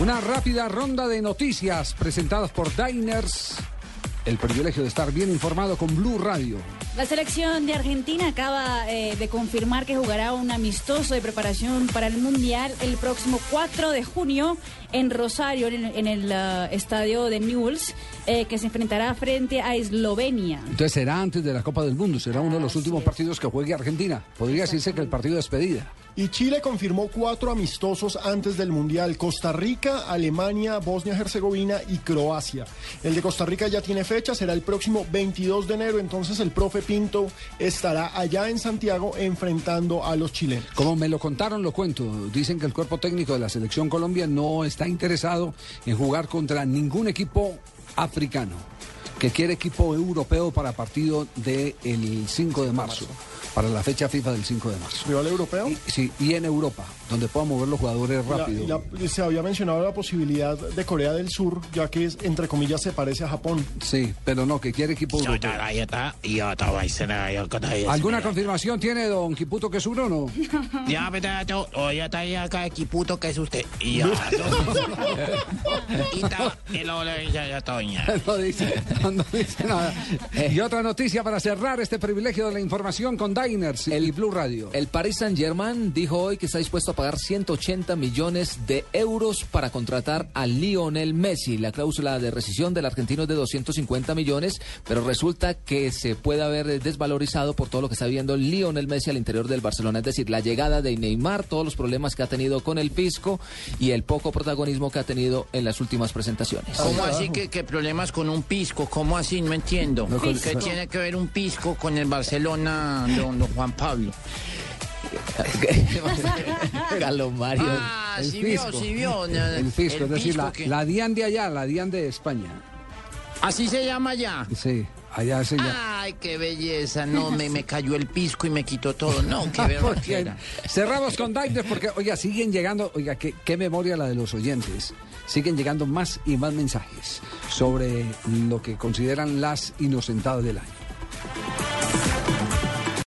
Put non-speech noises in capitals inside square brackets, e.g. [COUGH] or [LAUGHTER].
Una rápida ronda de noticias presentadas por Diners. El privilegio de estar bien informado con Blue Radio. La selección de Argentina acaba eh, de confirmar que jugará un amistoso de preparación para el Mundial el próximo 4 de junio en Rosario, en, en el uh, estadio de Newell's, eh, que se enfrentará frente a Eslovenia. Entonces será antes de la Copa del Mundo, será uno de los últimos es. partidos que juegue Argentina. Podría decirse que el partido de despedida. Y Chile confirmó cuatro amistosos antes del Mundial. Costa Rica, Alemania, Bosnia-Herzegovina y Croacia. El de Costa Rica ya tiene fecha, será el próximo 22 de enero. Entonces el profe Pinto estará allá en Santiago enfrentando a los chilenos. Como me lo contaron, lo cuento. Dicen que el cuerpo técnico de la selección Colombia no está interesado en jugar contra ningún equipo africano, que quiere equipo europeo para partido del 5 de marzo, para la fecha FIFA del 5 de marzo. ¿Rival europeo? Y, sí, y en Europa, donde puedan mover los jugadores rápido. la- se había mencionado la posibilidad de Corea del Sur, ya que es, entre comillas se parece a Japón. Sí, pero no, que quiere equipo europeo. ¿Alguna confirmación tiene don Quiputo que es uno o no? [LAUGHS] Ya, pero hoy está ahí acá equiputo que es usted. Y ya, [LAUGHS] [LAUGHS] y ta- y luego le dice ya Toña. No dice, no, no dice nada. Y otra noticia para cerrar este privilegio de la información con Diners y Blue Radio. El Paris Saint-Germain dijo hoy que está dispuesto a pagar 180 millones de euros para contratar a Lionel Messi. La cláusula de rescisión del argentino es de 250 millones, pero resulta que se puede haber desvalorizado por todo lo que está viendo Lionel Messi al interior del Barcelona. Es decir, la llegada de Neymar, todos los problemas que ha tenido con el pisco y el poco protagonismo que ha tenido en las últimas presentaciones. ¿Cómo así que, que problemas con un pisco? ¿Cómo así? No entiendo. con- ¿Qué tiene que ver un pisco con el Barcelona, don, don Juan Pablo? [LAUGHS] Galo Mario. Ah, El sí vio, sí vio. El fisco, es decir, la, que- la DIAN de allá, la DIAN de España. Así se llama ya. Sí, allá se llama. Ay, qué belleza. No, me, me cayó el pisco y me quitó todo. No, qué [LAUGHS] vergüenza. Cerramos con Diners porque, oiga, siguen llegando, oiga, qué, qué memoria la de los oyentes. Siguen llegando más y más mensajes sobre lo que consideran las inocentadas del año.